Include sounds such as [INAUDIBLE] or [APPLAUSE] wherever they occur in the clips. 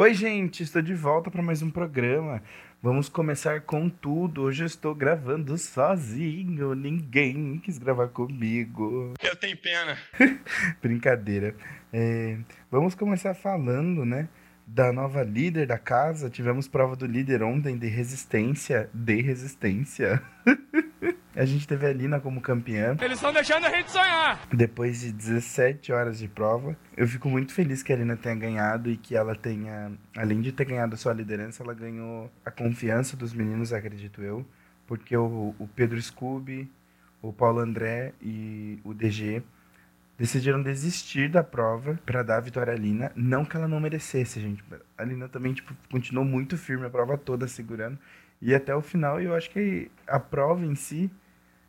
Oi, gente, estou de volta para mais um programa. Vamos começar com tudo. Hoje eu estou gravando sozinho. Ninguém quis gravar comigo. Eu tenho pena. [LAUGHS] Brincadeira. É, vamos começar falando, né? Da nova líder da casa. Tivemos prova do líder ontem de resistência. De resistência. [LAUGHS] a gente teve a Lina como campeã. Eles estão deixando a gente sonhar. Depois de 17 horas de prova, eu fico muito feliz que a Alina tenha ganhado e que ela tenha, além de ter ganhado a sua liderança, ela ganhou a confiança dos meninos, acredito eu, porque o, o Pedro Scooby, o Paulo André e o DG decidiram desistir da prova para dar a vitória à Alina. Não que ela não merecesse, gente. A Alina também tipo, continuou muito firme a prova toda segurando. E até o final, eu acho que a prova em si,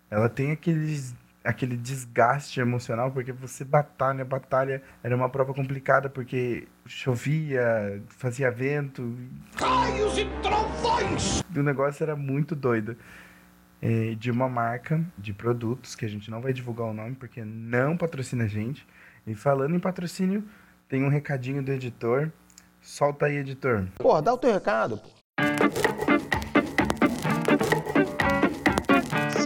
ela tem aqueles, aquele desgaste emocional, porque você batalha, batalha. Era uma prova complicada, porque chovia, fazia vento. Raios e trovões. O negócio era muito doido. É, de uma marca de produtos, que a gente não vai divulgar o nome, porque não patrocina a gente. E falando em patrocínio, tem um recadinho do editor. Solta aí, editor. Porra, dá o teu recado, pô.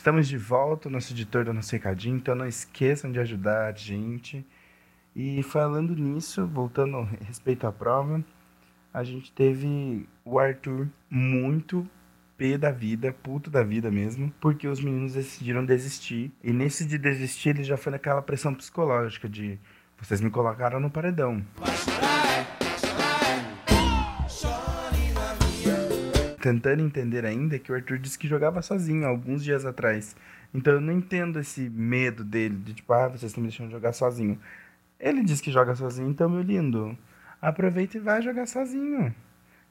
Estamos de volta, o nosso editor do nosso recadinho, então não esqueçam de ajudar a gente. E falando nisso, voltando a respeito à prova, a gente teve o Arthur muito pé da vida, puto da vida mesmo, porque os meninos decidiram desistir. E nesse de desistir, ele já foi naquela pressão psicológica de vocês me colocaram no paredão. Tentando entender ainda que o Arthur disse que jogava sozinho alguns dias atrás. Então eu não entendo esse medo dele, de tipo, ah, vocês estão me deixando jogar sozinho. Ele diz que joga sozinho, então, meu lindo, aproveita e vai jogar sozinho.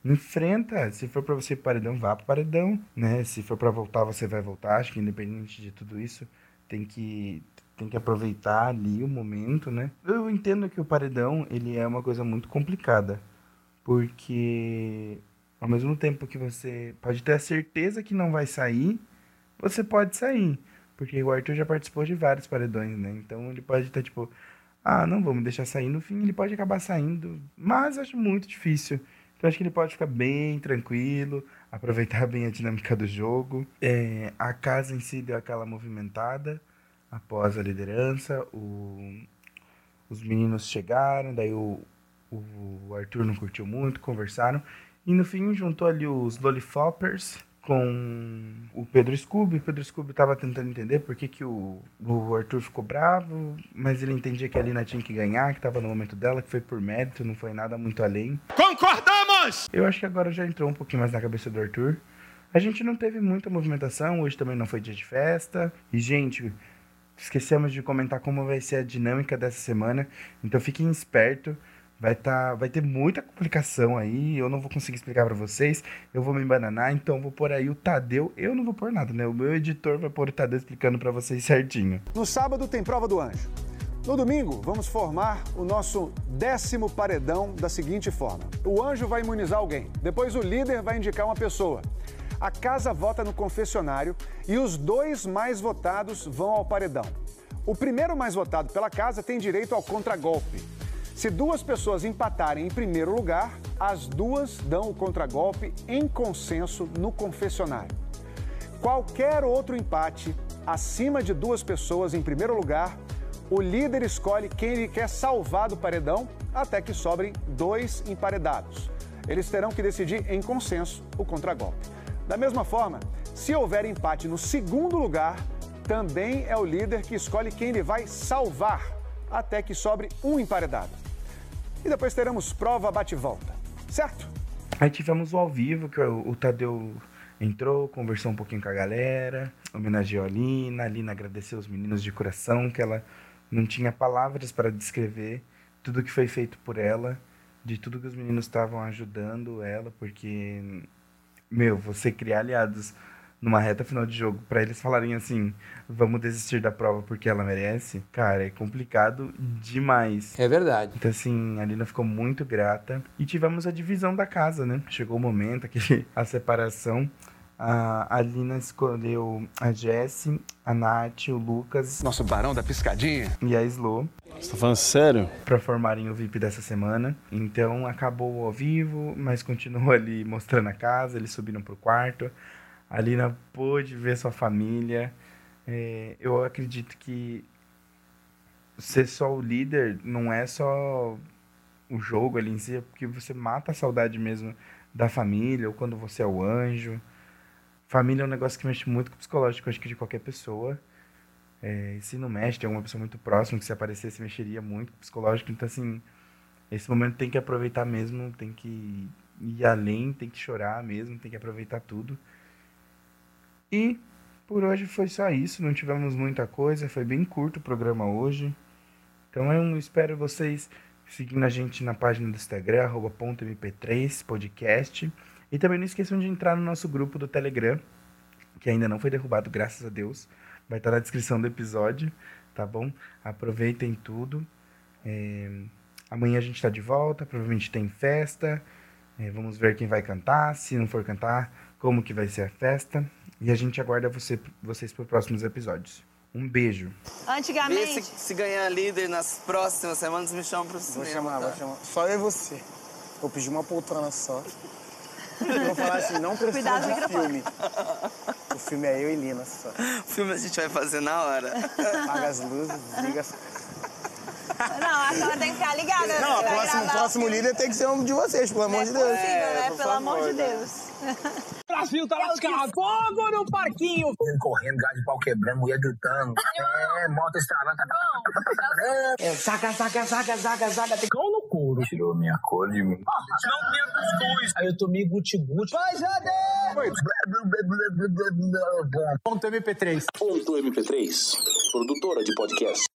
Enfrenta. Se for pra você ir pro paredão, vá pro paredão, né? Se for pra voltar, você vai voltar. Acho que independente de tudo isso, tem que tem que aproveitar ali o momento, né? Eu entendo que o paredão, ele é uma coisa muito complicada, porque ao mesmo tempo que você pode ter a certeza que não vai sair, você pode sair. Porque o Arthur já participou de vários paredões, né? Então ele pode estar tipo, ah, não vamos deixar sair no fim, ele pode acabar saindo, mas acho muito difícil. Então acho que ele pode ficar bem tranquilo, aproveitar bem a dinâmica do jogo. É, a casa em si deu aquela movimentada após a liderança, o, os meninos chegaram, daí o, o Arthur não curtiu muito, conversaram. E no fim juntou ali os Lollipoppers com o Pedro Scooby. O Pedro Scooby tava tentando entender por que, que o, o Arthur ficou bravo, mas ele entendia que a Lina tinha que ganhar, que tava no momento dela, que foi por mérito, não foi nada muito além. Concordamos! Eu acho que agora já entrou um pouquinho mais na cabeça do Arthur. A gente não teve muita movimentação, hoje também não foi dia de festa. E, gente, esquecemos de comentar como vai ser a dinâmica dessa semana. Então fiquem espertos. Vai, tá, vai ter muita complicação aí, eu não vou conseguir explicar pra vocês, eu vou me embananar, então vou pôr aí o Tadeu, eu não vou pôr nada, né? O meu editor vai pôr o Tadeu explicando pra vocês certinho. No sábado tem prova do anjo. No domingo, vamos formar o nosso décimo paredão da seguinte forma: o anjo vai imunizar alguém, depois o líder vai indicar uma pessoa. A casa vota no confessionário e os dois mais votados vão ao paredão. O primeiro mais votado pela casa tem direito ao contragolpe. Se duas pessoas empatarem em primeiro lugar, as duas dão o contragolpe em consenso no confessionário. Qualquer outro empate acima de duas pessoas em primeiro lugar, o líder escolhe quem ele quer salvar do paredão até que sobrem dois emparedados. Eles terão que decidir em consenso o contragolpe. Da mesma forma, se houver empate no segundo lugar, também é o líder que escolhe quem ele vai salvar até que sobre um emparedado. E depois teremos prova bate-volta, certo? Aí tivemos o ao vivo, que o, Tadeu entrou, conversou um pouquinho com a galera, homenageou a Lina, a Lina agradeceu os meninos de coração, que ela não tinha palavras para descrever tudo que foi feito por ela, de tudo que os meninos estavam ajudando ela, porque, meu, você criar aliados numa reta final de jogo, para eles falarem assim, vamos desistir da prova porque ela merece, cara, é complicado demais. É verdade. Então, assim, a Lina ficou muito grata. E tivemos a divisão da casa, né? Chegou o momento, aquele, a separação. A, a Lina escolheu a Jessie, a Nath, o Lucas Nosso barão da piscadinha. e a Slo Você tá falando sério? para formarem o VIP dessa semana. Então acabou ao vivo, mas continuou ali mostrando a casa, eles subiram pro quarto. A Lina pôde ver sua família. É, eu acredito que ser só o líder não é só o jogo ali em si, é porque você mata a saudade mesmo da família, ou quando você é o anjo. Família é um negócio que mexe muito com o psicológico, acho que de qualquer pessoa. É, se não mexe, tem alguma pessoa muito próxima que se aparecesse mexeria muito com o psicológico. Então, assim, esse momento tem que aproveitar mesmo, tem que ir além, tem que chorar mesmo, tem que aproveitar tudo. E por hoje foi só isso, não tivemos muita coisa, foi bem curto o programa hoje. Então eu espero vocês seguindo a gente na página do Instagram, arroba ponto .mp3 podcast. E também não esqueçam de entrar no nosso grupo do Telegram, que ainda não foi derrubado, graças a Deus. Vai estar na descrição do episódio, tá bom? Aproveitem tudo. É, Amanhã a gente está de volta, provavelmente tem festa. É, vamos ver quem vai cantar, se não for cantar, como que vai ser a festa. E a gente aguarda você, vocês para os próximos episódios. Um beijo. Vê Antigamente. se, se ganhar líder nas próximas semanas, me chama pro Vou cinema. chamar, tá? vou chamar. Só eu e você. Vou pedir uma poltrona só. Eu vou falar assim, não precisa Cuidado, de microfone. filme. O filme é eu e Lina só. O filme a gente vai fazer na hora. Apaga as luzes, liga as... Não, a senhora tem que ficar ligada. Não, o vai próximo, próximo o líder tem que ser um de vocês, pelo amor de Não é Deus. possível, né? por Pelo amor de né? Brasil tá lascado. Fogo no parquinho. Ele correndo, gás de pau quebrando, mulher gritando. É, moto estralando. É, saca, saca, saca, saca, saca. Tem cão no couro. Tirou minha cor de mim. Não tinha cuscuz. Aí eu tomei guti-guti. Vai, Jade! Ponto MP3. Ponto MP3. Produtora de podcast.